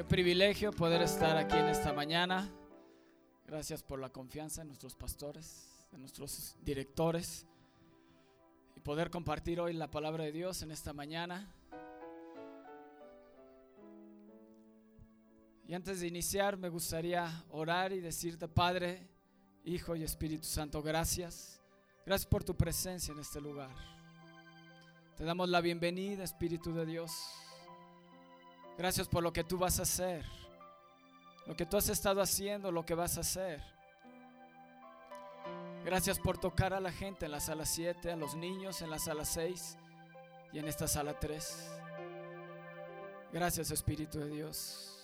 Qué privilegio poder estar aquí en esta mañana. Gracias por la confianza de nuestros pastores, de nuestros directores y poder compartir hoy la palabra de Dios en esta mañana. Y antes de iniciar me gustaría orar y decirte, Padre, Hijo y Espíritu Santo, gracias. Gracias por tu presencia en este lugar. Te damos la bienvenida, Espíritu de Dios. Gracias por lo que tú vas a hacer, lo que tú has estado haciendo, lo que vas a hacer. Gracias por tocar a la gente en la sala 7, a los niños en la sala 6 y en esta sala 3. Gracias Espíritu de Dios.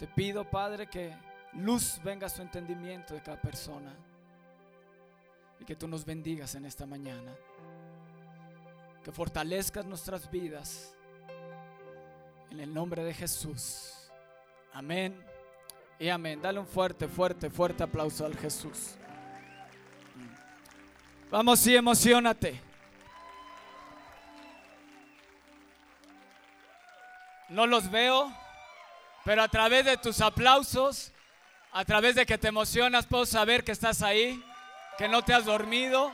Te pido, Padre, que luz venga a su entendimiento de cada persona y que tú nos bendigas en esta mañana. Que fortalezcas nuestras vidas en el nombre de Jesús. Amén y amén. Dale un fuerte, fuerte, fuerte aplauso al Jesús. Vamos y emocionate. No los veo, pero a través de tus aplausos, a través de que te emocionas, puedo saber que estás ahí, que no te has dormido.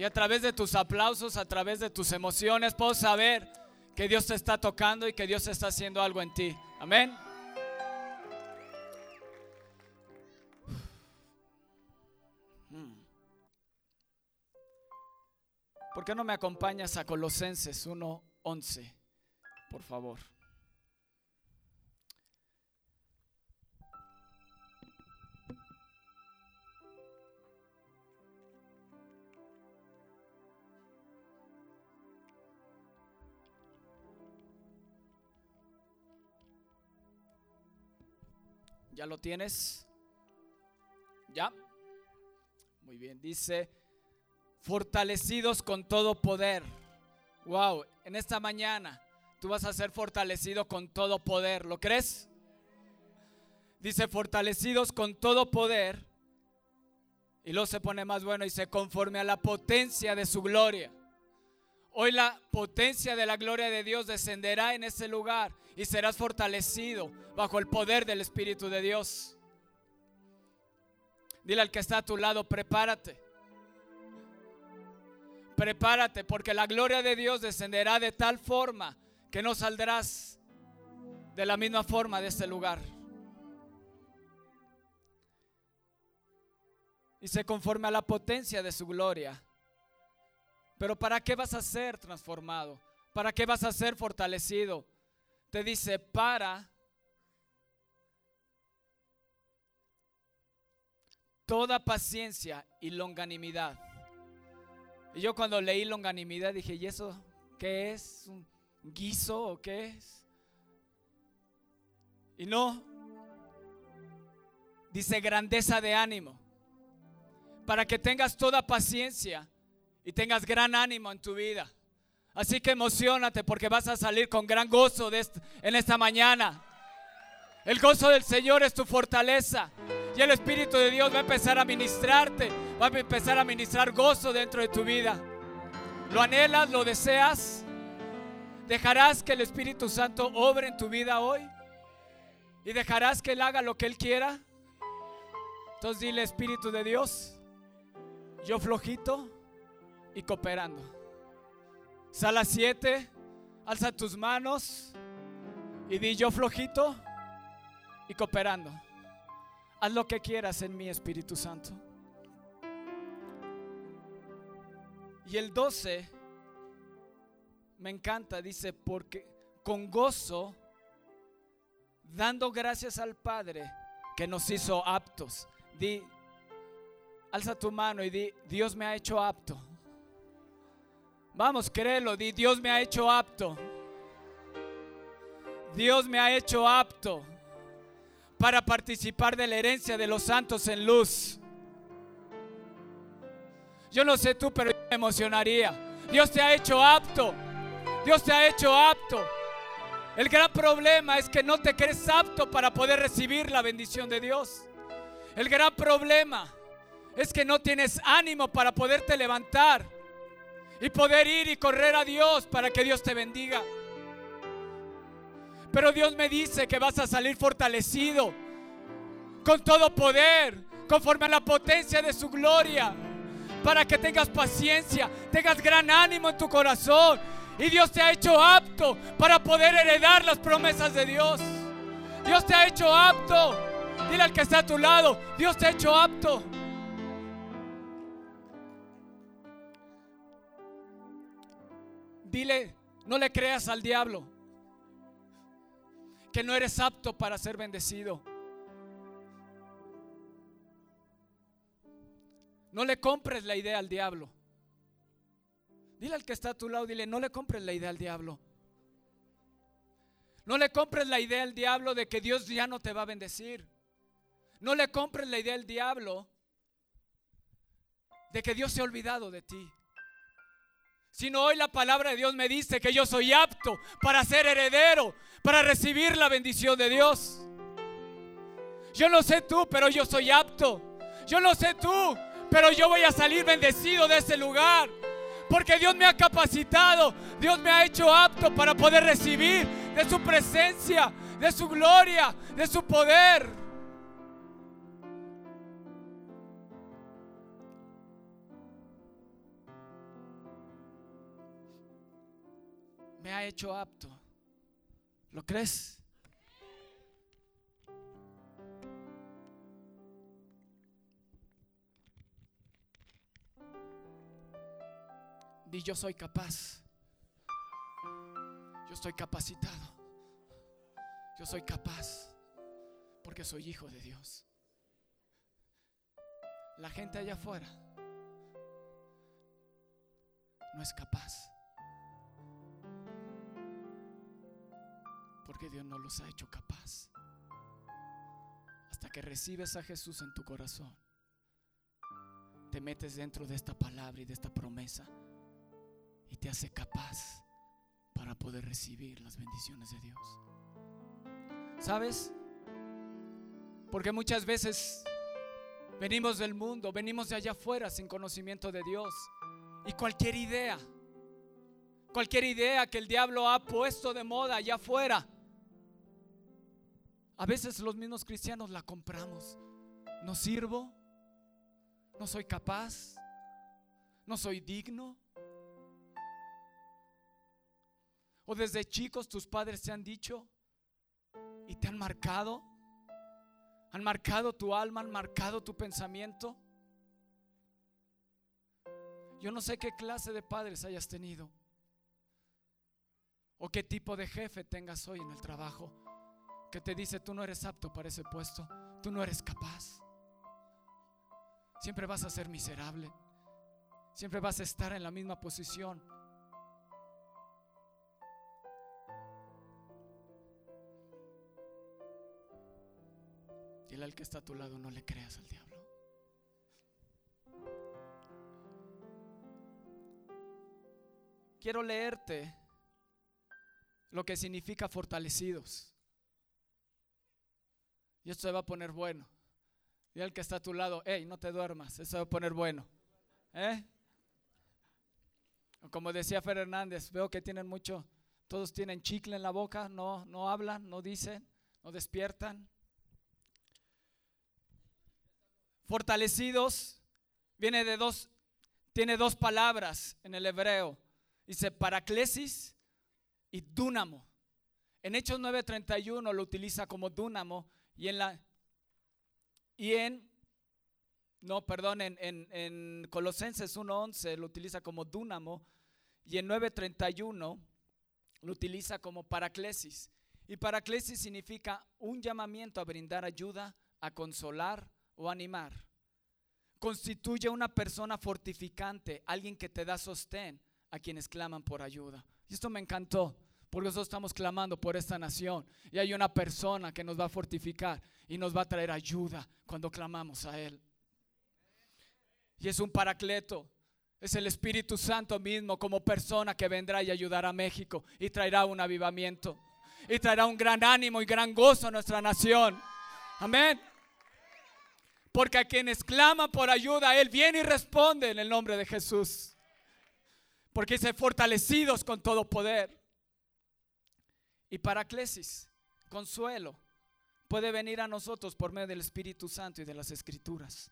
Y a través de tus aplausos, a través de tus emociones, puedo saber que Dios te está tocando y que Dios está haciendo algo en ti. Amén. ¿Por qué no me acompañas a Colosenses 1:11? Por favor. ¿Ya lo tienes? ¿Ya? Muy bien, dice, fortalecidos con todo poder. Wow, en esta mañana tú vas a ser fortalecido con todo poder. ¿Lo crees? Dice, fortalecidos con todo poder. Y luego se pone más bueno y se conforme a la potencia de su gloria. Hoy la potencia de la gloria de Dios descenderá en este lugar y serás fortalecido bajo el poder del Espíritu de Dios. Dile al que está a tu lado, prepárate. Prepárate porque la gloria de Dios descenderá de tal forma que no saldrás de la misma forma de este lugar. Y se conforme a la potencia de su gloria. Pero ¿para qué vas a ser transformado? ¿Para qué vas a ser fortalecido? Te dice, para toda paciencia y longanimidad. Y yo cuando leí longanimidad dije, ¿y eso qué es? ¿Un guiso o qué es? Y no, dice grandeza de ánimo, para que tengas toda paciencia y tengas gran ánimo en tu vida. Así que emocionate porque vas a salir con gran gozo de en esta mañana. El gozo del Señor es tu fortaleza. Y el Espíritu de Dios va a empezar a ministrarte. Va a empezar a ministrar gozo dentro de tu vida. ¿Lo anhelas? ¿Lo deseas? ¿Dejarás que el Espíritu Santo obre en tu vida hoy? ¿Y dejarás que Él haga lo que Él quiera? Entonces dile Espíritu de Dios, yo flojito y cooperando. Sala 7, alza tus manos y di yo flojito y cooperando. Haz lo que quieras en mi Espíritu Santo. Y el 12 me encanta, dice, porque con gozo, dando gracias al Padre que nos hizo aptos. Di, alza tu mano y di, Dios me ha hecho apto. Vamos, créelo, di, Dios me ha hecho apto. Dios me ha hecho apto para participar de la herencia de los santos en luz. Yo no sé tú, pero me emocionaría. Dios te ha hecho apto. Dios te ha hecho apto. El gran problema es que no te crees apto para poder recibir la bendición de Dios. El gran problema es que no tienes ánimo para poderte levantar y poder ir y correr a Dios para que Dios te bendiga. Pero Dios me dice que vas a salir fortalecido, con todo poder, conforme a la potencia de su gloria, para que tengas paciencia, tengas gran ánimo en tu corazón. Y Dios te ha hecho apto para poder heredar las promesas de Dios. Dios te ha hecho apto. Dile al que está a tu lado, Dios te ha hecho apto. Dile, no le creas al diablo que no eres apto para ser bendecido. No le compres la idea al diablo. Dile al que está a tu lado, dile, no le compres la idea al diablo. No le compres la idea al diablo de que Dios ya no te va a bendecir. No le compres la idea al diablo de que Dios se ha olvidado de ti. Sino hoy la palabra de Dios me dice que yo soy apto para ser heredero, para recibir la bendición de Dios. Yo no sé tú, pero yo soy apto. Yo no sé tú, pero yo voy a salir bendecido de ese lugar. Porque Dios me ha capacitado, Dios me ha hecho apto para poder recibir de su presencia, de su gloria, de su poder. Me ha hecho apto. ¿Lo crees? Di yo soy capaz. Yo estoy capacitado. Yo soy capaz porque soy hijo de Dios. La gente allá afuera no es capaz. Porque Dios no los ha hecho capaz. Hasta que recibes a Jesús en tu corazón, te metes dentro de esta palabra y de esta promesa y te hace capaz para poder recibir las bendiciones de Dios. ¿Sabes? Porque muchas veces venimos del mundo, venimos de allá afuera sin conocimiento de Dios. Y cualquier idea, cualquier idea que el diablo ha puesto de moda allá afuera, a veces los mismos cristianos la compramos. No sirvo, no soy capaz, no soy digno. O desde chicos tus padres te han dicho y te han marcado. Han marcado tu alma, han marcado tu pensamiento. Yo no sé qué clase de padres hayas tenido. O qué tipo de jefe tengas hoy en el trabajo. Que te dice, tú no eres apto para ese puesto. Tú no eres capaz. Siempre vas a ser miserable. Siempre vas a estar en la misma posición. Dile al que está a tu lado, no le creas al diablo. Quiero leerte lo que significa fortalecidos. Y esto se va a poner bueno. Y al que está a tu lado, hey, no te duermas, esto se va a poner bueno. ¿Eh? Como decía Fer Hernández, veo que tienen mucho, todos tienen chicle en la boca, no, no hablan, no dicen, no despiertan. Fortalecidos viene de dos, tiene dos palabras en el hebreo. Dice paraclesis y dúnamo. En Hechos 9:31 lo utiliza como dúnamo y en la y en no, perdón, en, en, en Colosenses 1:11 lo utiliza como dúnamo y en 9:31 lo utiliza como paraclesis. Y paraclesis significa un llamamiento a brindar ayuda, a consolar, o animar. Constituye una persona fortificante, alguien que te da sostén a quienes claman por ayuda. Y esto me encantó, porque nosotros estamos clamando por esta nación. Y hay una persona que nos va a fortificar y nos va a traer ayuda cuando clamamos a Él. Y es un paracleto. Es el Espíritu Santo mismo como persona que vendrá y ayudará a México y traerá un avivamiento. Y traerá un gran ánimo y gran gozo a nuestra nación. Amén. Porque a quienes claman por ayuda, Él viene y responde en el nombre de Jesús. Porque dice fortalecidos con todo poder. Y paraclesis, consuelo, puede venir a nosotros por medio del Espíritu Santo y de las Escrituras.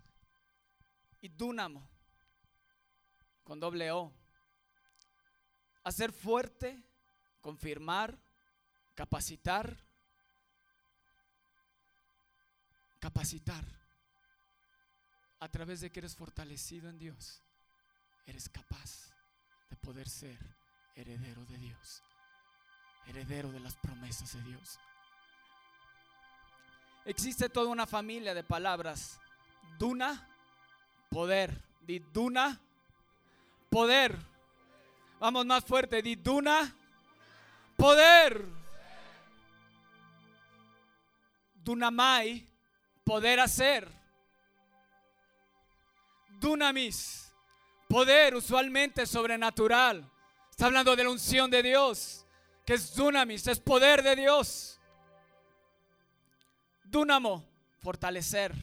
Y dunamo, con doble O, hacer fuerte, confirmar, capacitar, capacitar. A través de que eres fortalecido en Dios, eres capaz de poder ser heredero de Dios, heredero de las promesas de Dios. Existe toda una familia de palabras. Duna, poder. Duna, poder. Vamos más fuerte. Di duna, poder. Dunamai, poder hacer. Dunamis, poder usualmente sobrenatural. Está hablando de la unción de Dios, que es dunamis, es poder de Dios. Dunamo, fortalecer.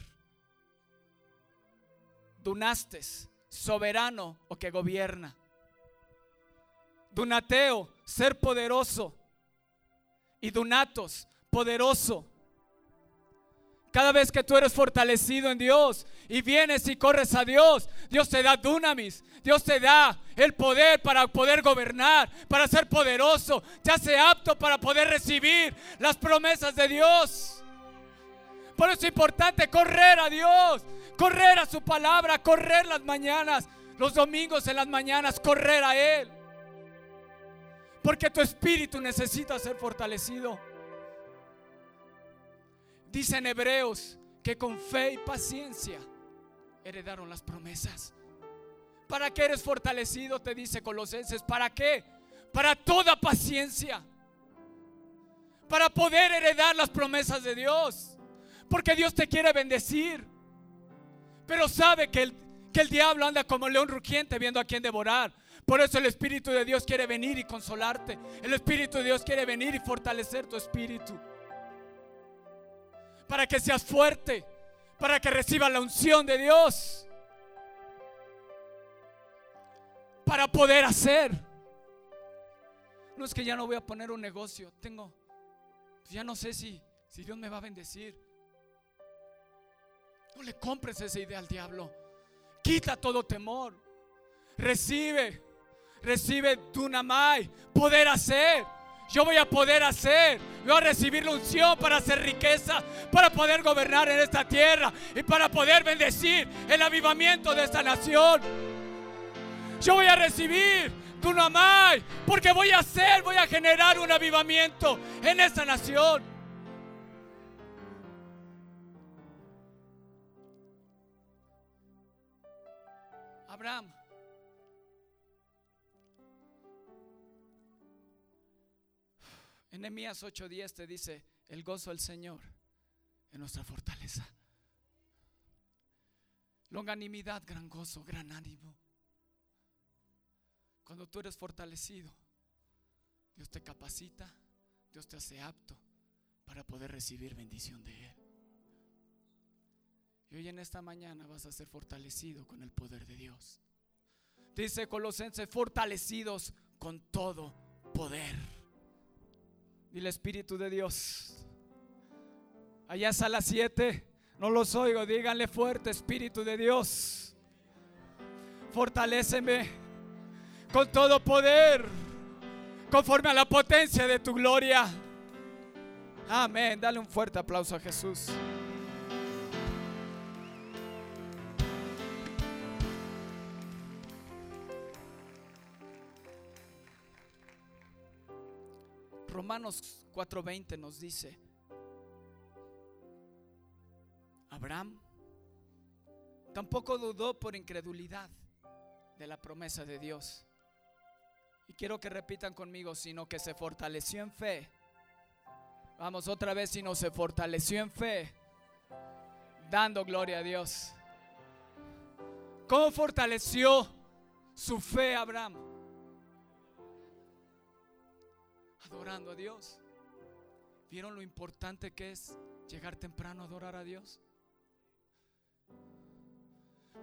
Dunastes, soberano o que gobierna. Dunateo, ser poderoso. Y dunatos, poderoso. Cada vez que tú eres fortalecido en Dios y vienes y corres a Dios, Dios te da dunamis, Dios te da el poder para poder gobernar, para ser poderoso, te hace apto para poder recibir las promesas de Dios. Por eso es importante correr a Dios, correr a su palabra, correr las mañanas, los domingos en las mañanas, correr a Él. Porque tu espíritu necesita ser fortalecido. Dicen hebreos que con fe y paciencia heredaron las promesas. ¿Para qué eres fortalecido? Te dice Colosenses. ¿Para qué? Para toda paciencia. Para poder heredar las promesas de Dios. Porque Dios te quiere bendecir. Pero sabe que el, que el diablo anda como león rugiente viendo a quien devorar. Por eso el Espíritu de Dios quiere venir y consolarte. El Espíritu de Dios quiere venir y fortalecer tu espíritu. Para que seas fuerte. Para que recibas la unción de Dios. Para poder hacer. No es que ya no voy a poner un negocio. Tengo, ya no sé si, si Dios me va a bendecir. No le compres esa idea al diablo. Quita todo temor. Recibe, recibe Dunamai, poder hacer. Yo voy a poder hacer. Voy a recibir la unción para hacer riqueza, para poder gobernar en esta tierra y para poder bendecir el avivamiento de esta nación. Yo voy a recibir Dunamai porque voy a hacer, voy a generar un avivamiento en esta nación. Abraham. En Nehemías 8:10 te dice, el gozo del Señor es nuestra fortaleza. Longanimidad, gran gozo, gran ánimo. Cuando tú eres fortalecido, Dios te capacita, Dios te hace apto para poder recibir bendición de Él. Y hoy en esta mañana vas a ser fortalecido con el poder de Dios. Dice Colosenses, fortalecidos con todo poder. Dile Espíritu de Dios. Allá a las 7, no los oigo, díganle fuerte, Espíritu de Dios. Fortaléceme con todo poder, conforme a la potencia de tu gloria. Amén. Dale un fuerte aplauso a Jesús. Romanos 4:20 nos dice, Abraham tampoco dudó por incredulidad de la promesa de Dios. Y quiero que repitan conmigo, sino que se fortaleció en fe. Vamos otra vez, sino se fortaleció en fe, dando gloria a Dios. ¿Cómo fortaleció su fe Abraham? Adorando a Dios. ¿Vieron lo importante que es llegar temprano a adorar a Dios?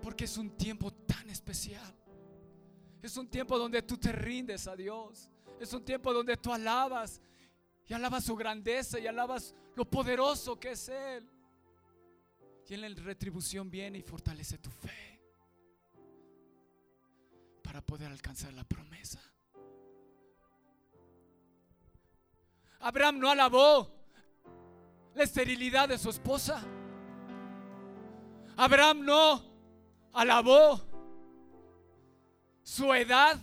Porque es un tiempo tan especial. Es un tiempo donde tú te rindes a Dios. Es un tiempo donde tú alabas y alabas su grandeza y alabas lo poderoso que es Él. Y en la retribución viene y fortalece tu fe para poder alcanzar la promesa. Abraham no alabó la esterilidad de su esposa. Abraham no alabó su edad,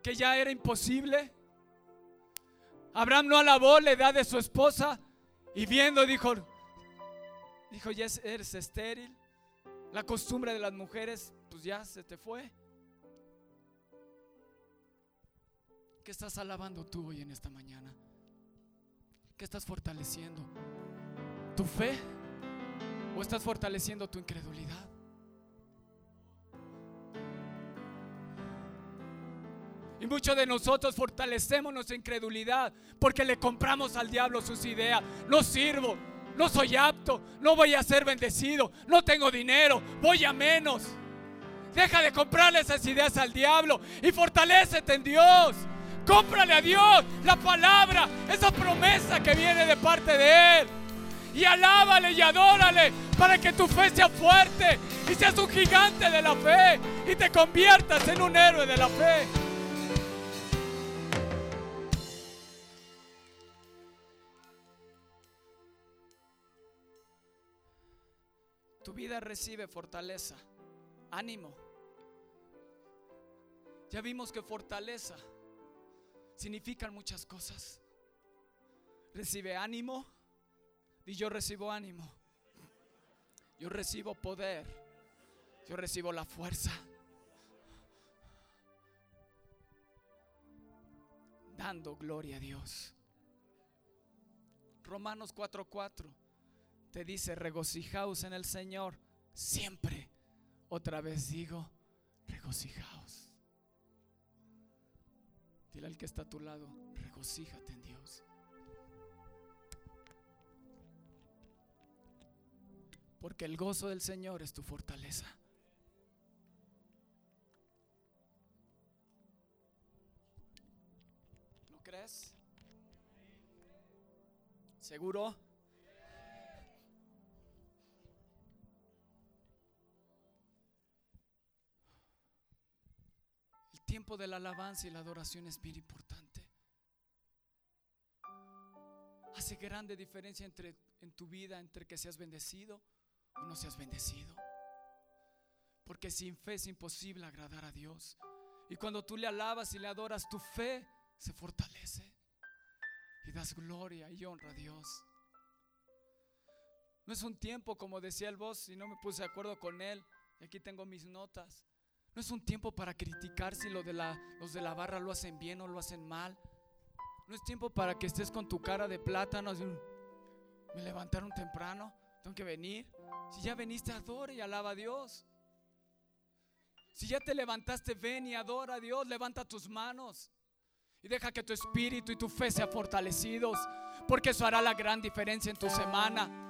que ya era imposible. Abraham no alabó la edad de su esposa y viendo dijo, dijo, ya eres estéril. La costumbre de las mujeres, pues ya se te fue. ¿Qué estás alabando tú hoy en esta mañana? ¿Qué estás fortaleciendo? ¿Tu fe? ¿O estás fortaleciendo tu incredulidad? Y muchos de nosotros fortalecemos nuestra incredulidad porque le compramos al diablo sus ideas. No sirvo, no soy apto, no voy a ser bendecido, no tengo dinero, voy a menos. Deja de comprarle esas ideas al diablo y fortalecete en Dios. Cómprale a Dios la palabra, esa promesa que viene de parte de Él. Y alábale y adórale para que tu fe sea fuerte y seas un gigante de la fe y te conviertas en un héroe de la fe. Tu vida recibe fortaleza, ánimo. Ya vimos que fortaleza significan muchas cosas. Recibe ánimo y yo recibo ánimo. Yo recibo poder. Yo recibo la fuerza. Dando gloria a Dios. Romanos 4:4 te dice, regocijaos en el Señor siempre. Otra vez digo, regocijaos. Dile al que está a tu lado, regocíjate en Dios. Porque el gozo del Señor es tu fortaleza. ¿Lo crees? ¿Seguro? Tiempo de la alabanza y la adoración es bien importante. Hace grande diferencia entre en tu vida entre que seas bendecido o no seas bendecido. Porque sin fe es imposible agradar a Dios. Y cuando tú le alabas y le adoras, tu fe se fortalece. Y das gloria y honra a Dios. No es un tiempo, como decía el voz, y no me puse de acuerdo con él. Y aquí tengo mis notas. No es un tiempo para criticar si los de la barra lo hacen bien o lo hacen mal. No es tiempo para que estés con tu cara de plátano. me levantaron temprano, tengo que venir. Si ya veniste, adora y alaba a Dios. Si ya te levantaste, ven y adora a Dios. Levanta tus manos y deja que tu espíritu y tu fe sean fortalecidos. Porque eso hará la gran diferencia en tu semana.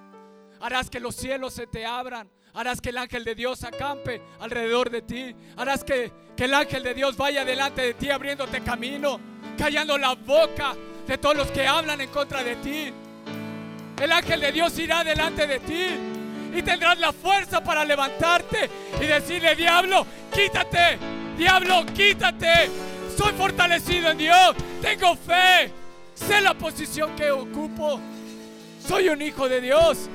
Harás que los cielos se te abran. Harás que el ángel de Dios acampe alrededor de ti. Harás que, que el ángel de Dios vaya delante de ti abriéndote camino, callando la boca de todos los que hablan en contra de ti. El ángel de Dios irá delante de ti y tendrás la fuerza para levantarte y decirle, diablo, quítate, diablo, quítate. Soy fortalecido en Dios, tengo fe, sé la posición que ocupo. Soy un hijo de Dios.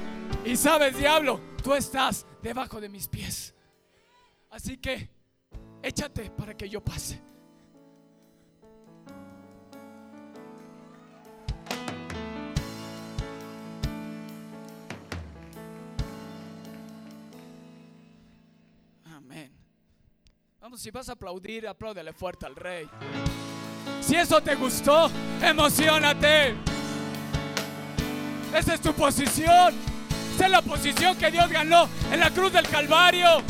Y sabes, diablo, tú estás debajo de mis pies. Así que échate para que yo pase. Amén. Vamos, si vas a aplaudir, apláudele fuerte al rey. Si eso te gustó, emocionate. Esa es tu posición es la posición que Dios ganó en la cruz del Calvario.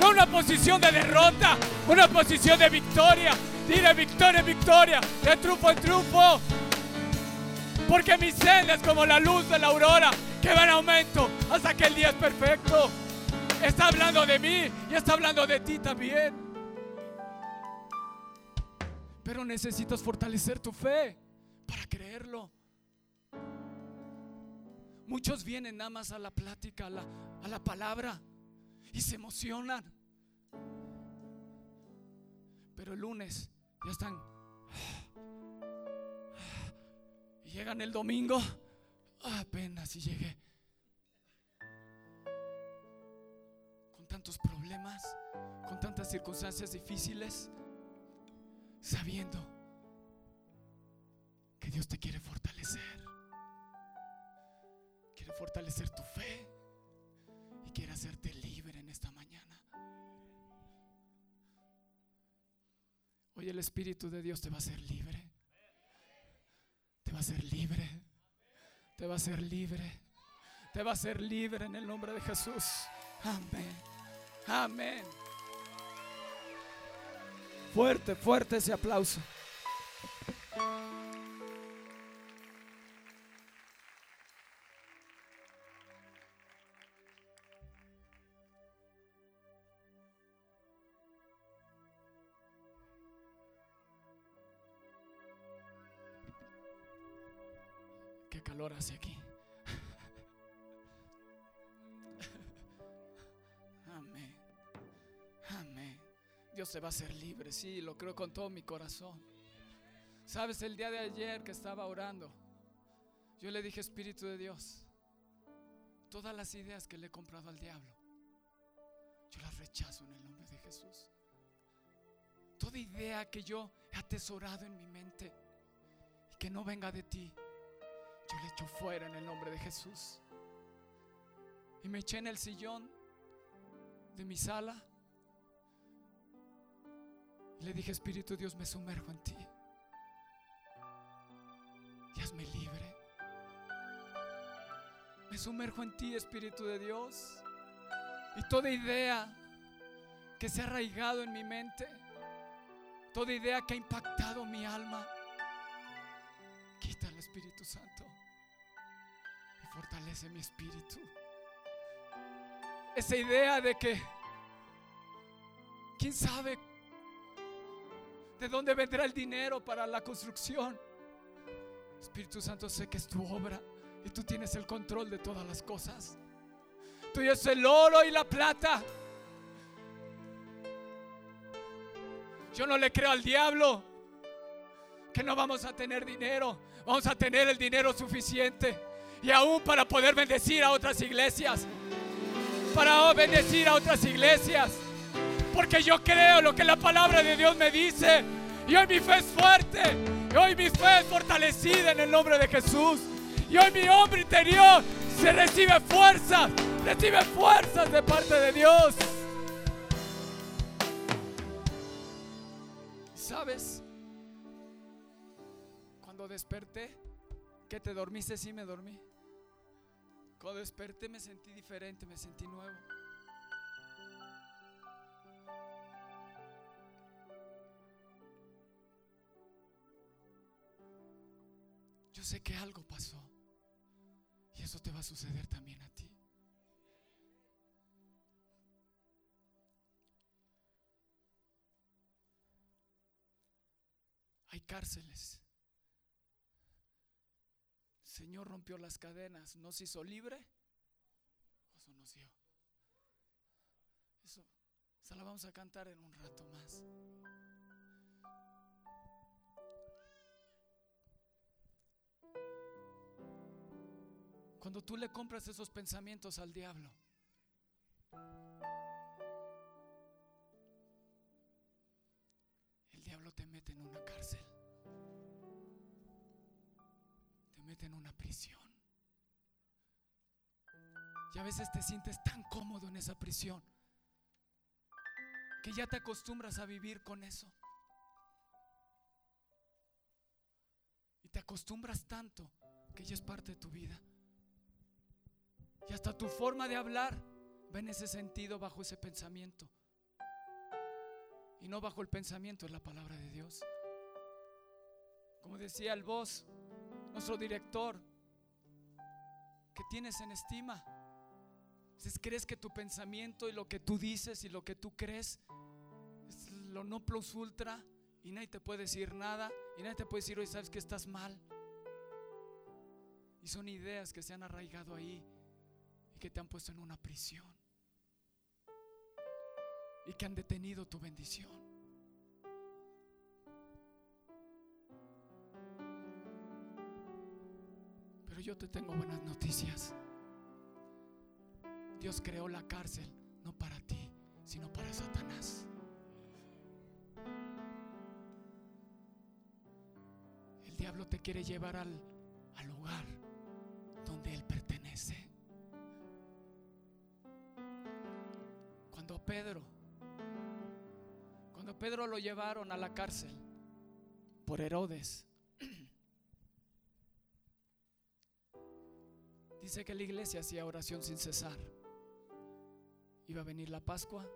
No una posición de derrota, una posición de victoria. Dile victoria, victoria, de triunfo en triunfo. Porque mi senda es como la luz de la aurora que va en aumento hasta que el día es perfecto. Está hablando de mí y está hablando de ti también. Pero necesitas fortalecer tu fe para creerlo. Muchos vienen nada más a la plática, a la, a la palabra y se emocionan. Pero el lunes ya están. Y llegan el domingo. Apenas si llegué. Con tantos problemas, con tantas circunstancias difíciles, sabiendo que Dios te quiere fortalecer. Fortalecer tu fe y quiere hacerte libre en esta mañana. Hoy el Espíritu de Dios te va a hacer libre. Te va a hacer libre. Te va a hacer libre. Te va a hacer libre en el nombre de Jesús. Amén. Amén. Fuerte, fuerte ese aplauso. Va a hacer libre, sí, lo creo con todo mi corazón. Sabes, el día de ayer que estaba orando, yo le dije, Espíritu de Dios, todas las ideas que le he comprado al diablo, yo las rechazo en el nombre de Jesús. Toda idea que yo he atesorado en mi mente y que no venga de ti, yo le echo fuera en el nombre de Jesús. Y me eché en el sillón de mi sala. Le dije, Espíritu Dios, me sumerjo en ti. Y hazme libre. Me sumerjo en ti, Espíritu de Dios. Y toda idea que se ha arraigado en mi mente, toda idea que ha impactado mi alma, quita el Espíritu Santo y fortalece mi espíritu. Esa idea de que, quién sabe de dónde vendrá el dinero para la construcción. Espíritu Santo, sé que es tu obra y tú tienes el control de todas las cosas. Tú es el oro y la plata. Yo no le creo al diablo que no vamos a tener dinero. Vamos a tener el dinero suficiente. Y aún para poder bendecir a otras iglesias. Para bendecir a otras iglesias. Porque yo creo lo que la palabra de Dios me dice. Y hoy mi fe es fuerte. Y hoy mi fe es fortalecida en el nombre de Jesús. Y hoy mi hombre interior se recibe fuerzas. Recibe fuerzas de parte de Dios. ¿Sabes? Cuando desperté, que te dormiste, sí me dormí. Cuando desperté me sentí diferente, me sentí nuevo. Yo sé que algo pasó y eso te va a suceder también a ti. Hay cárceles. El Señor rompió las cadenas, nos hizo libre, eso nos dio. Eso, esa la vamos a cantar en un rato más. Cuando tú le compras esos pensamientos al diablo, el diablo te mete en una cárcel, te mete en una prisión. Y a veces te sientes tan cómodo en esa prisión que ya te acostumbras a vivir con eso. Y te acostumbras tanto que ya es parte de tu vida. Y hasta tu forma de hablar va en ese sentido, bajo ese pensamiento. Y no bajo el pensamiento de la palabra de Dios. Como decía el voz, nuestro director, que tienes en estima. Si crees que tu pensamiento y lo que tú dices y lo que tú crees es lo no plus ultra Y nadie te puede decir nada. Y nadie te puede decir, hoy sabes que estás mal. Y son ideas que se han arraigado ahí que te han puesto en una prisión. Y que han detenido tu bendición. Pero yo te tengo buenas noticias. Dios creó la cárcel no para ti, sino para Satanás. El diablo te quiere llevar al, al lugar donde él. Pedro, cuando Pedro lo llevaron a la cárcel por Herodes, dice que la iglesia hacía oración sin cesar. Iba a venir la Pascua.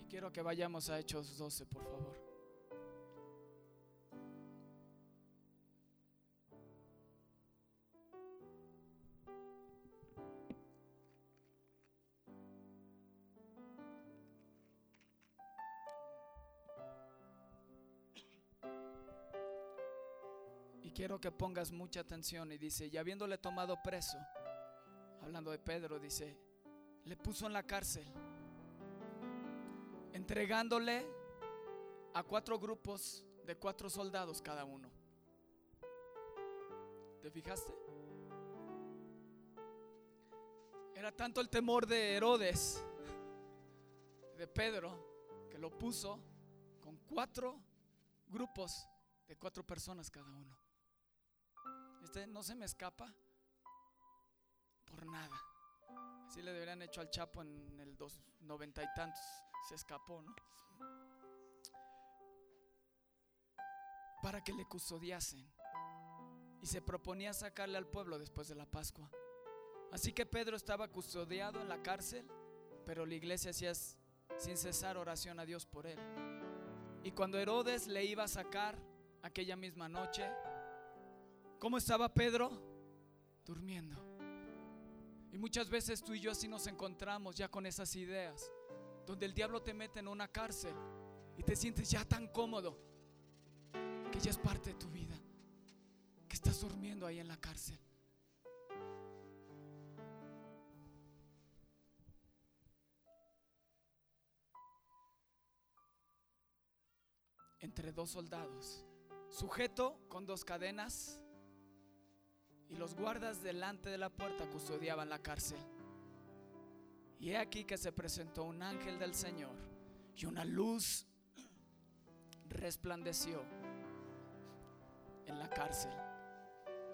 Y quiero que vayamos a Hechos 12, por favor. Quiero que pongas mucha atención y dice, y habiéndole tomado preso, hablando de Pedro, dice, le puso en la cárcel, entregándole a cuatro grupos de cuatro soldados cada uno. ¿Te fijaste? Era tanto el temor de Herodes, de Pedro, que lo puso con cuatro grupos de cuatro personas cada uno. Este no se me escapa por nada. Así le deberían hecho al Chapo en el dos, noventa y tantos. Se escapó, ¿no? Para que le custodiasen. Y se proponía sacarle al pueblo después de la Pascua. Así que Pedro estaba custodiado en la cárcel, pero la iglesia hacía sin cesar oración a Dios por él. Y cuando Herodes le iba a sacar aquella misma noche, ¿cómo estaba Pedro? Durmiendo. Y muchas veces tú y yo así nos encontramos ya con esas ideas, donde el diablo te mete en una cárcel y te sientes ya tan cómodo que ya es parte de tu vida, que estás durmiendo ahí en la cárcel. Entre dos soldados, sujeto con dos cadenas, y los guardas delante de la puerta custodiaban la cárcel. Y he aquí que se presentó un ángel del Señor y una luz resplandeció en la cárcel.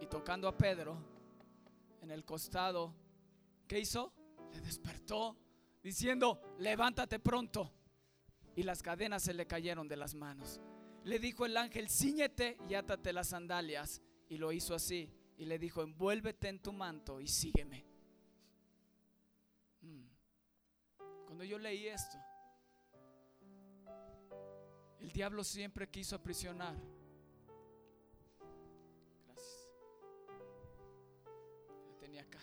Y tocando a Pedro en el costado, ¿qué hizo? Le despertó diciendo, levántate pronto. Y las cadenas se le cayeron de las manos. Le dijo el ángel, ciñete y átate las sandalias. Y lo hizo así. Y le dijo, envuélvete en tu manto y sígueme. Mm. Cuando yo leí esto, el diablo siempre quiso aprisionar. Gracias. Tenía acá.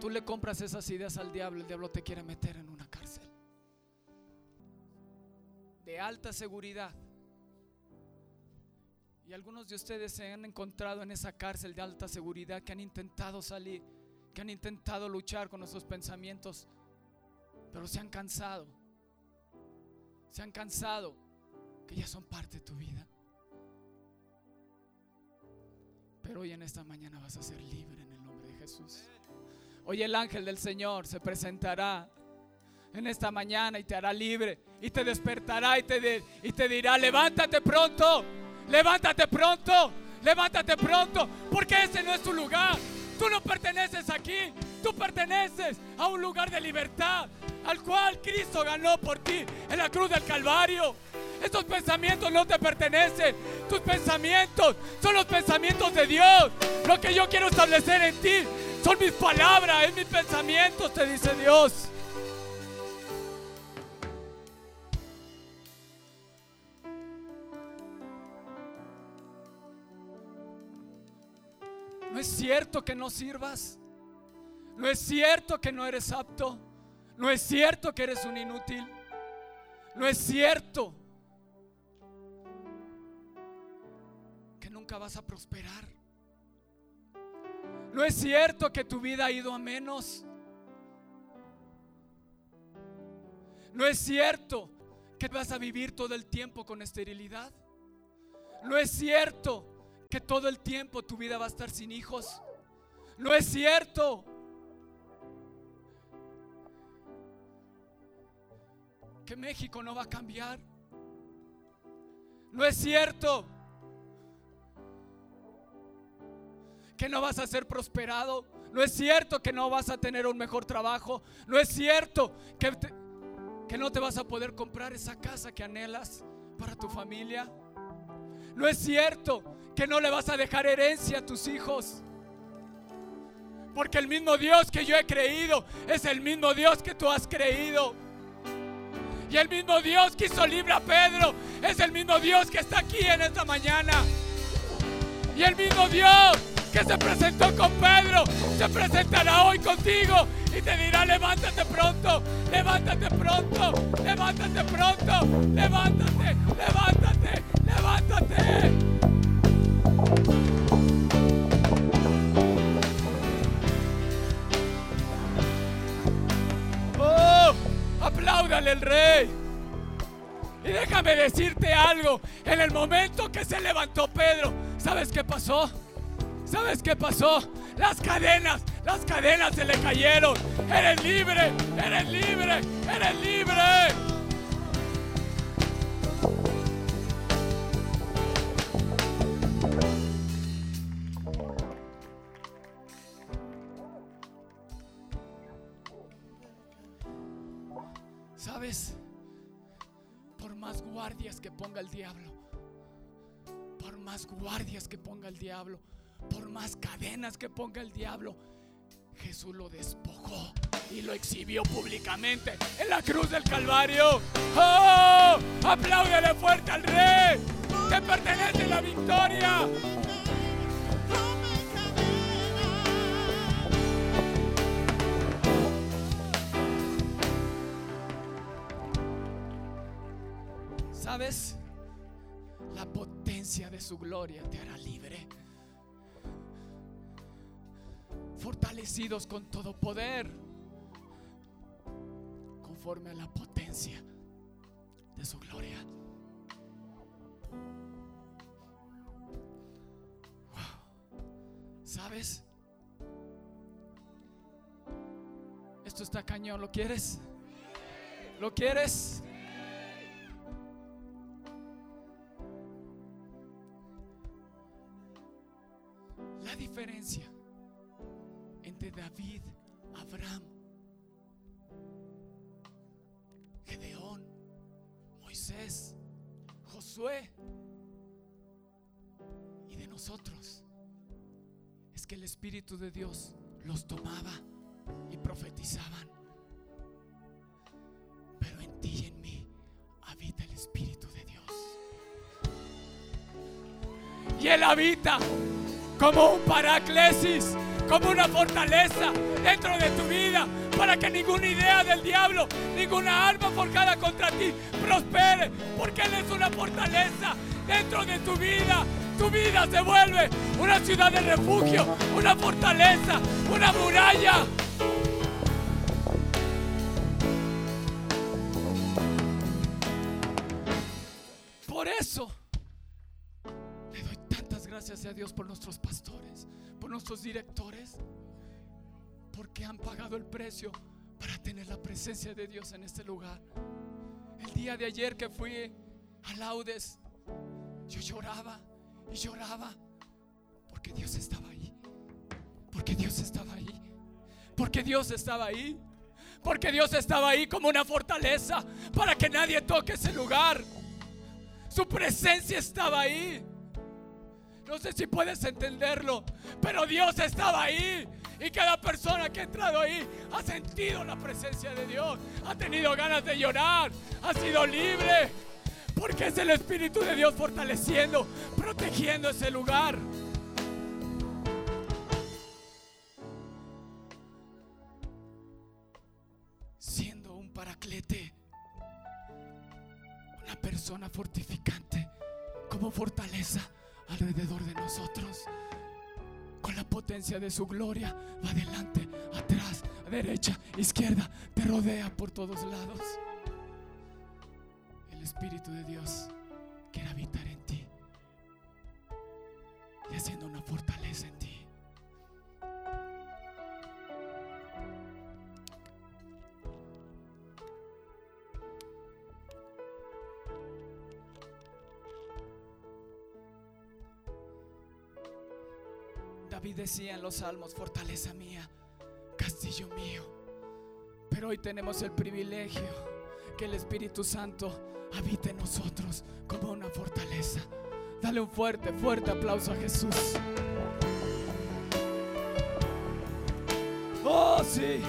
Tú le compras esas ideas al diablo, el diablo te quiere meter en una cárcel de alta seguridad. Y algunos de ustedes se han encontrado en esa cárcel de alta seguridad que han intentado salir, que han intentado luchar con esos pensamientos, pero se han cansado. Se han cansado que ya son parte de tu vida. Pero hoy en esta mañana vas a ser libre en el nombre de Jesús. Hoy el ángel del Señor se presentará en esta mañana y te hará libre y te despertará y te, y te dirá, levántate pronto, levántate pronto, levántate pronto, porque ese no es tu lugar. Tú no perteneces aquí, tú perteneces a un lugar de libertad al cual Cristo ganó por ti en la cruz del Calvario. Estos pensamientos no te pertenecen. Tus pensamientos son los pensamientos de Dios. Lo que yo quiero establecer en ti son mis palabras, es mis pensamientos, te dice Dios. No es cierto que no sirvas. No es cierto que no eres apto. No es cierto que eres un inútil. No es cierto que nunca vas a prosperar. No es cierto que tu vida ha ido a menos. No es cierto que vas a vivir todo el tiempo con esterilidad. No es cierto que todo el tiempo tu vida va a estar sin hijos. No es cierto que México no va a cambiar. No es cierto que no vas a ser prosperado. No es cierto que no vas a tener un mejor trabajo. No es cierto que, que no te vas a poder comprar esa casa que anhelas para tu familia. No es cierto que no le vas a dejar herencia a tus hijos. Porque el mismo Dios que yo he creído es el mismo Dios que tú has creído. Y el mismo Dios que hizo libre a Pedro es el mismo Dios que está aquí en esta mañana. Y el mismo Dios que se presentó con Pedro se presentará hoy contigo y te dirá, levántate pronto, levántate pronto, levántate pronto, levántate, levántate, levántate. Oh, apláudale el rey. Y déjame decirte algo, en el momento que se levantó Pedro, ¿sabes qué pasó? ¿Sabes qué pasó? Las cadenas, las cadenas se le cayeron. Eres libre, eres libre, eres libre. ¿Sabes? Por más guardias que ponga el diablo, por más guardias que ponga el diablo, por más cadenas que ponga el diablo, Jesús lo despojó y lo exhibió públicamente en la cruz del Calvario. ¡Oh! ¡Apláudele fuerte al Rey! ¡Te pertenece la victoria! ¿Sabes? La potencia de su gloria te hará libre. Fortalecidos con todo poder. Conforme a la potencia de su gloria. ¿Sabes? Esto está cañón. ¿Lo quieres? ¿Lo quieres? La diferencia entre David, Abraham, Gedeón, Moisés, Josué y de nosotros es que el Espíritu de Dios los tomaba y profetizaban. Pero en ti y en mí habita el Espíritu de Dios. Y Él habita como un paraclesis, como una fortaleza dentro de tu vida, para que ninguna idea del diablo, ninguna arma forjada contra ti prospere, porque Él es una fortaleza dentro de tu vida. Tu vida se vuelve una ciudad de refugio, una fortaleza, una muralla. Nuestros directores, porque han pagado el precio para tener la presencia de Dios en este lugar. El día de ayer que fui a Laudes, yo lloraba y lloraba porque Dios estaba ahí. Porque Dios estaba ahí. Porque Dios estaba ahí. Porque Dios estaba ahí como una fortaleza para que nadie toque ese lugar. Su presencia estaba ahí. No sé si puedes entenderlo, pero Dios estaba ahí. Y cada persona que ha entrado ahí ha sentido la presencia de Dios, ha tenido ganas de llorar, ha sido libre. Porque es el Espíritu de Dios fortaleciendo, protegiendo ese lugar. Siendo un paraclete, una persona fortificante como fortaleza alrededor de nosotros. Con la potencia de su gloria, adelante, atrás, derecha, izquierda, te rodea por todos lados. El Espíritu de Dios quiere habitar en ti y haciendo una fortaleza en ti. David decía en los salmos, fortaleza mía, castillo mío. Pero hoy tenemos el privilegio que el Espíritu Santo habite en nosotros como una fortaleza. Dale un fuerte, fuerte aplauso a Jesús. Oh, sí.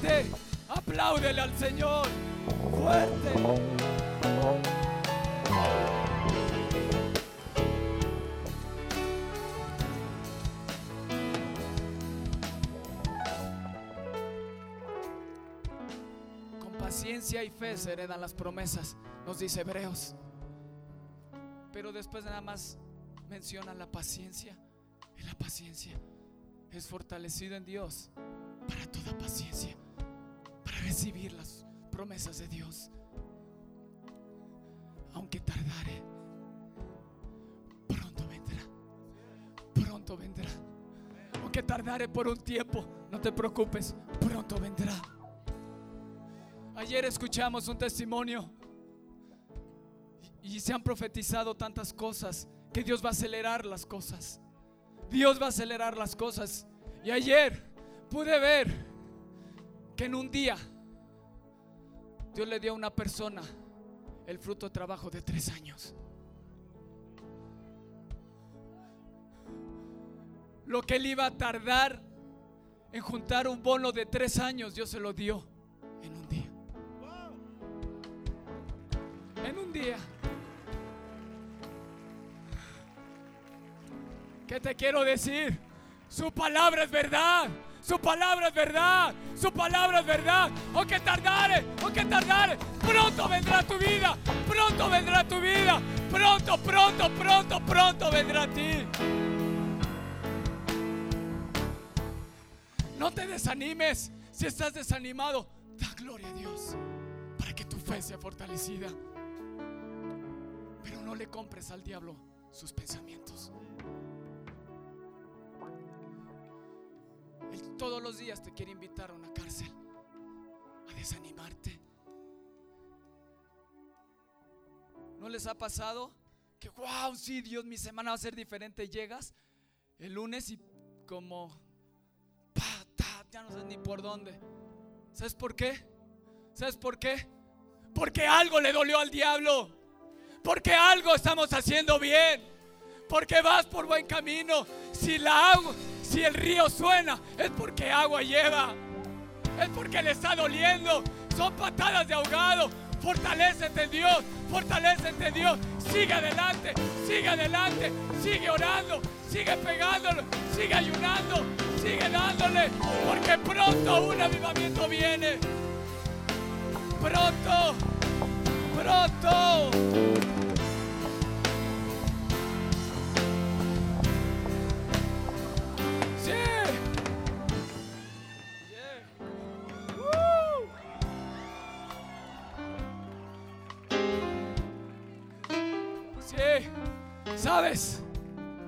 Sí. Bien. Sala 7. Apláudele al Señor. Fuerte. Con paciencia y fe se heredan las promesas, nos dice Hebreos. Pero después nada más menciona la paciencia. Y la paciencia es fortalecido en Dios para toda paciencia, recibir las promesas de Dios. Aunque tardare, pronto vendrá. Pronto vendrá. Aunque tardare por un tiempo, no te preocupes, pronto vendrá. Ayer escuchamos un testimonio y se han profetizado tantas cosas que Dios va a acelerar las cosas. Dios va a acelerar las cosas. Y ayer pude ver que en un día Dios le dio a una persona el fruto de trabajo de tres años. Lo que él iba a tardar en juntar un bono de tres años, Dios se lo dio en un día. En un día. ¿Qué te quiero decir? Su palabra es verdad. Su palabra es verdad. Su palabra es verdad. Aunque tardare, aunque tardare, pronto vendrá tu vida. Pronto vendrá tu vida. Pronto, pronto, pronto, pronto vendrá a ti. No te desanimes. Si estás desanimado, da gloria a Dios para que tu fe sea fortalecida. Pero no le compres al diablo sus pensamientos. Él todos los días te quiere invitar a una cárcel, a desanimarte. ¿No les ha pasado que, wow, sí, Dios, mi semana va a ser diferente? Llegas el lunes y como, pa, ta, ya no sé ni por dónde. ¿Sabes por qué? ¿Sabes por qué? Porque algo le dolió al diablo. Porque algo estamos haciendo bien. Porque vas por buen camino. Si la agua, si el río suena, es porque agua lleva. Es porque le está doliendo. Son patadas de ahogado. Fortalécete Dios. Fortalécete Dios. Sigue adelante. Sigue adelante. Sigue orando. Sigue pegándolo. Sigue ayunando. Sigue dándole. Porque pronto un avivamiento viene. Pronto. Pronto.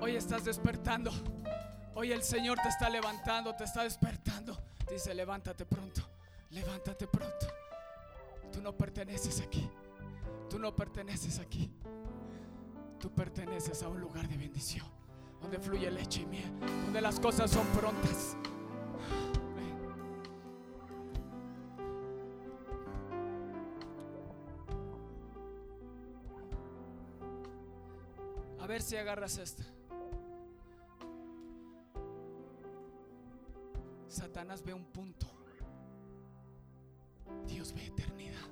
Hoy estás despertando. Hoy el Señor te está levantando, te está despertando. Dice, levántate pronto. Levántate pronto. Tú no perteneces aquí. Tú no perteneces aquí. Tú perteneces a un lugar de bendición, donde fluye leche y miel, donde las cosas son prontas. Ver si agarras esta. Satanás ve un punto. Dios ve eternidad.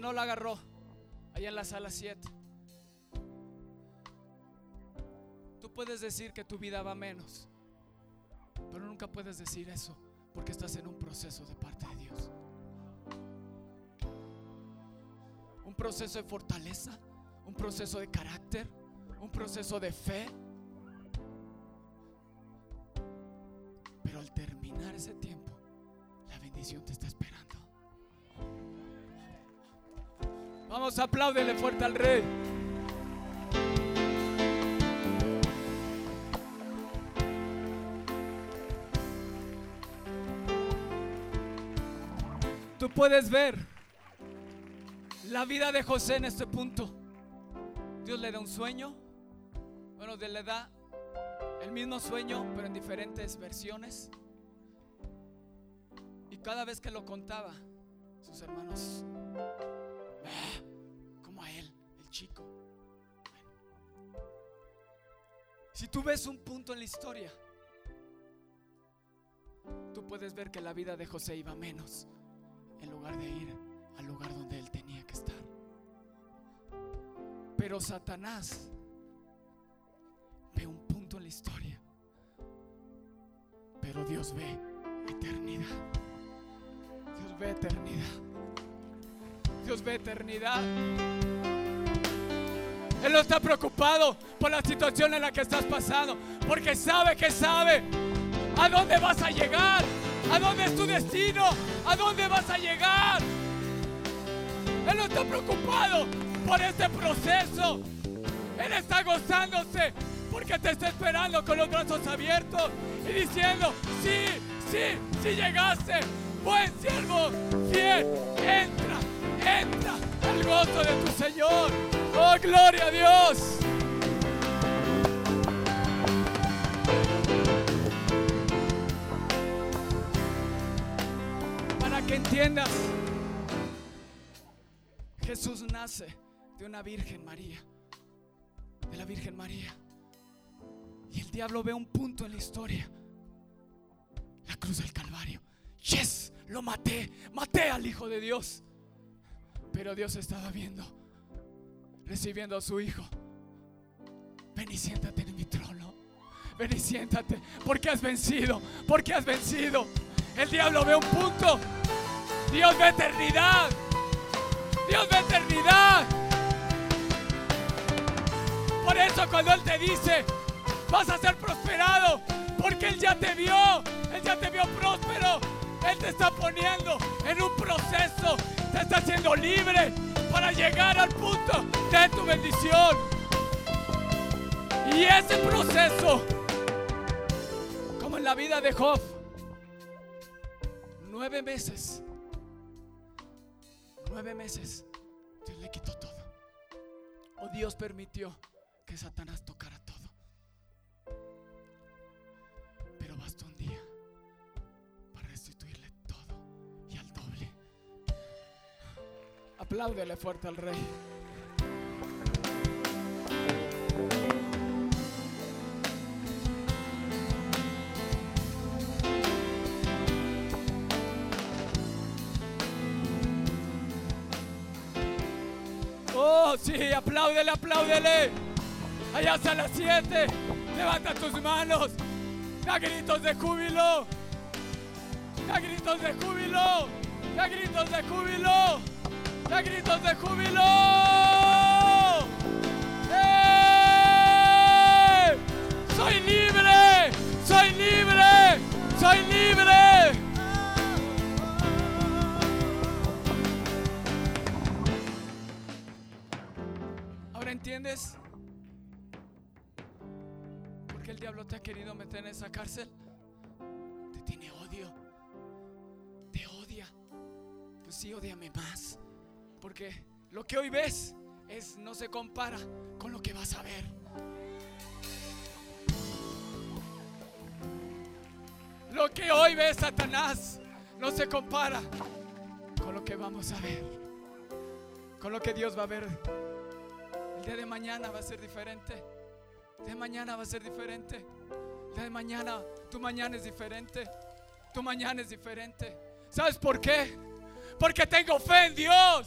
¿Quién no la agarró? Allá en la sala 7. Tú puedes decir que tu vida va menos, pero nunca puedes decir eso porque estás en un proceso de parte de Dios. Un proceso de fortaleza, un proceso de carácter, un proceso de fe. Pero al terminar ese tiempo, la bendición te está esperando. Vamos, apláudele fuerte al rey. Tú puedes ver la vida de José en este punto. Dios le da un sueño. Bueno, Dios le da el mismo sueño, pero en diferentes versiones. Y cada vez que lo contaba, sus hermanos, "Ah, como a él, el chico. Si tú ves un punto en la historia, tú puedes ver que la vida de José iba menos en lugar de ir al lugar donde él tenía que estar. Pero Satanás ve un punto en la historia. Pero Dios ve eternidad. Dios ve eternidad. Dios ve eternidad. Él no está preocupado por la situación en la que estás pasando, porque sabe que sabe a dónde vas a llegar, a dónde es tu destino, a dónde vas a llegar. Él no está preocupado por este proceso. Él está gozándose porque te está esperando con los brazos abiertos y diciendo, sí, sí, sí llegaste. Buen siervo, fiel, entra, al gozo de tu Señor. Oh, gloria a Dios. Para que entiendas, Jesús nace de una Virgen María, de la Virgen María. Y el diablo ve un punto en la historia, la cruz del Calvario. Yes, lo maté, maté al Hijo de Dios. Pero Dios estaba viendo, recibiendo a su Hijo. Ven y siéntate en mi trono. Ven y siéntate, porque has vencido, porque has vencido. El diablo ve un punto. Dios ve eternidad. Dios ve eternidad. Por eso cuando Él te dice, vas a ser prosperado, porque Él ya te vio, Él ya te vio próspero. Él te está poniendo en un proceso, te está haciendo libre para llegar al punto de tu bendición. Y ese proceso, como en la vida de Job, nueve meses, nueve meses, Dios le quitó todo. O Dios permitió que Satanás tocara todo. Pero bastó un día Apláudele fuerte al rey. Oh, sí, apláudele, apláudele. Allá hasta las 7. Levanta tus manos. Da gritos de júbilo. Da gritos de júbilo. Da gritos de júbilo. Da gritos de júbilo. ¡Eh! Soy libre. Soy libre. Soy libre. Ahora entiendes por qué el diablo te ha querido meter en esa cárcel. Te tiene odio. Te odia. Pues sí, odiame más. Porque lo que hoy ves es no se compara con lo que vas a ver. Lo que hoy ves, Satanás, no se compara con lo que vamos a ver. Con lo que Dios va a ver. El día de mañana va a ser diferente. El día de mañana va a ser diferente. El día de mañana, tu mañana es diferente. Tu mañana es diferente. ¿Sabes por qué? Porque tengo fe en Dios.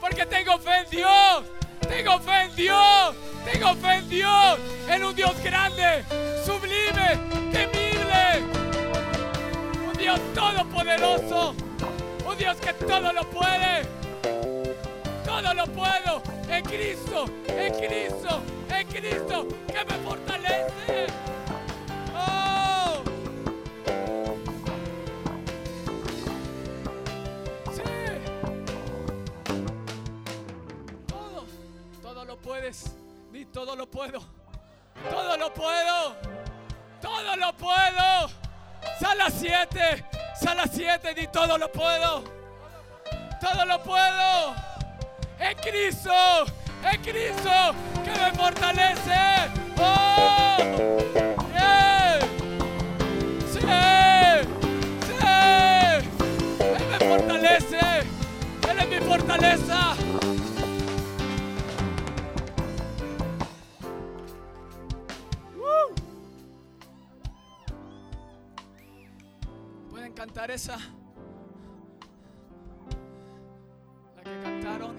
Porque tengo fe en Dios. Tengo fe en Dios. Tengo fe en Dios. En un Dios grande, sublime, temible. Un Dios todopoderoso. Un Dios que todo lo puede. Todo lo puedo en Cristo, en Cristo, en Cristo, que me fortalece. Puedes, ni todo lo puedo. Todo lo puedo. Todo lo puedo. Sala 7. Sala 7. Ni todo lo puedo. Todo lo puedo. En Cristo. En Cristo. Que me fortalece. ¡Oh! ¡Sí! ¡Sí! Él me fortalece. Él es mi fortaleza. Esa? La que cantaron.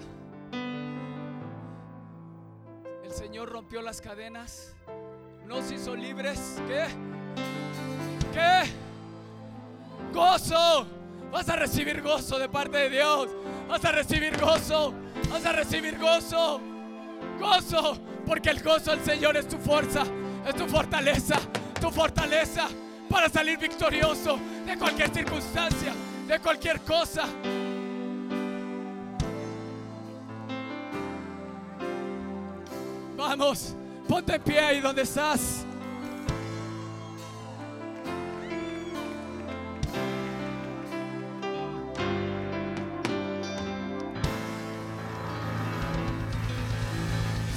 El Señor rompió las cadenas. Nos hizo libres. ¿Qué? ¿Qué? Gozo. Vas a recibir gozo de parte de Dios. Vas a recibir gozo. Vas a recibir gozo. Gozo. Porque el gozo del Señor es tu fuerza. Es tu fortaleza. Tu fortaleza para salir victorioso de cualquier circunstancia. De cualquier cosa. Vamos. Ponte en pie ahí donde estás.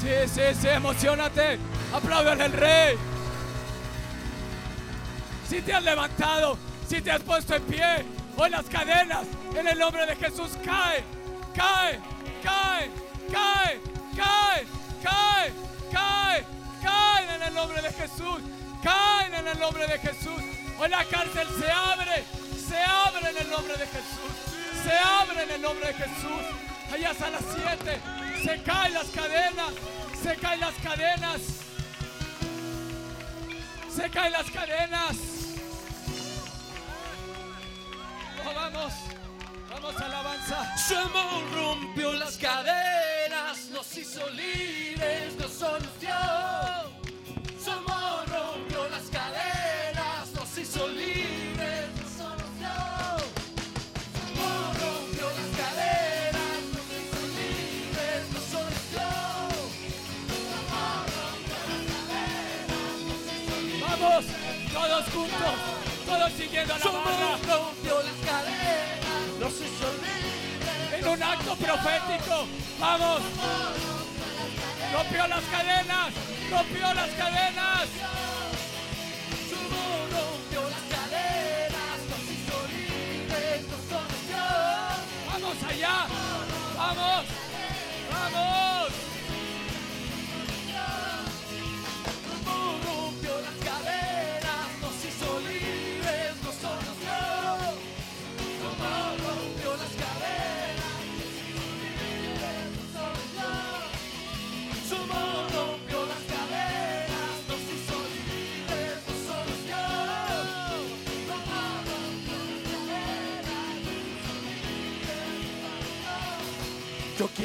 Sí, sí, sí, emocionate. Apláudale al rey. Si te has levantado, si te has puesto en pie, hoy las cadenas en el nombre de Jesús cae, cae, cae, cae, cae, cae, cae, caen en el nombre de Jesús, caen en el nombre de Jesús. Hoy la cárcel se abre, se abre en el nombre de Jesús, se abre en el nombre de Jesús. Allá a las 7, se caen las cadenas, se caen las cadenas, se caen las cadenas. Vamos, vamos alabanza. Su amor rompió las cadenas, nos hizo libres, nos solució. Su amor rompió las cadenas, nos hizo libres, nos solució. Su amor rompió las cadenas, nos hizo libres, nos solució. Su amor rompió las cadenas, nos hizo libres. Vamos, todos juntos, todos siguiendo la Su barra. rompió las cadenas, nos hizo libres. En un acto profético, vamos. Rompió las cadenas, rompió las cadenas. Vamos allá, vamos.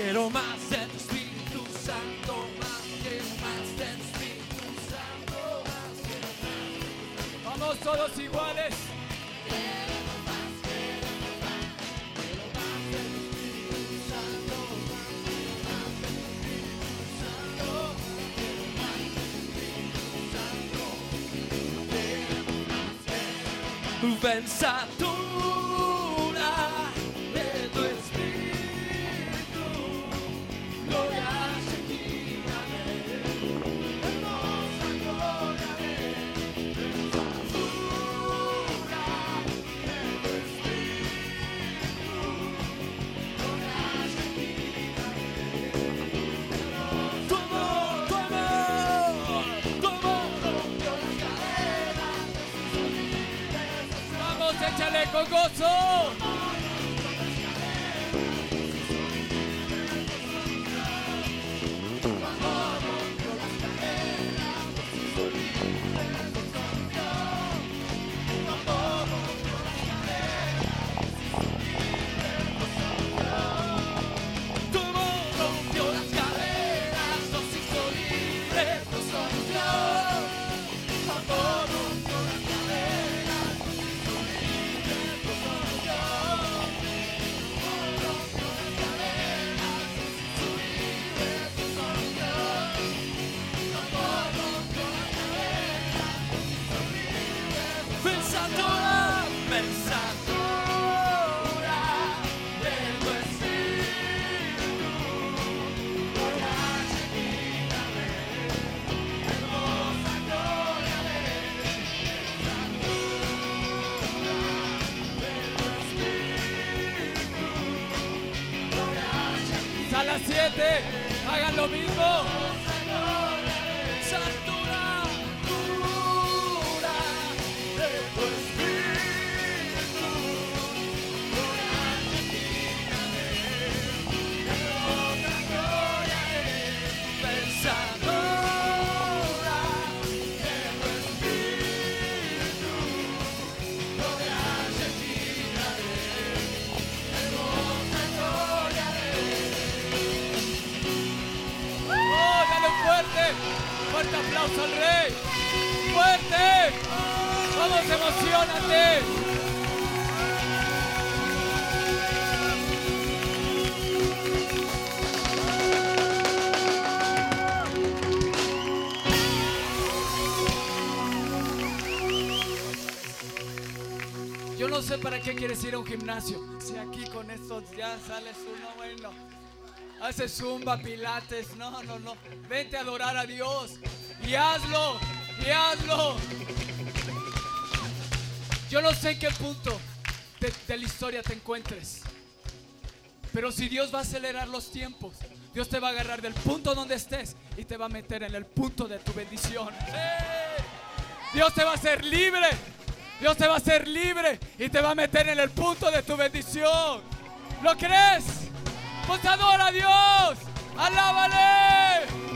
Quiero más de tu Espíritu Santo, más quiero más de tu Espíritu Santo, más quiero más. Vamos todos iguales. Pensatura Gogoso! Aplauso al rey. Fuerte. Vamos, emocionate. Yo no sé para qué quieres ir a un gimnasio. Si aquí con estos ya sales uno bueno. Haces zumba, pilates. No, no, no. Vente a adorar a Dios. Y hazlo. Y hazlo. Yo no sé en qué punto de, la historia te encuentres. Pero si Dios va a acelerar los tiempos, Dios te va a agarrar del punto donde estés y te va a meter en el punto de tu bendición. Dios te va a hacer libre. Dios te va a hacer libre y te va a meter en el punto de tu bendición. ¿Lo crees? Pues adora a Dios. Alábale.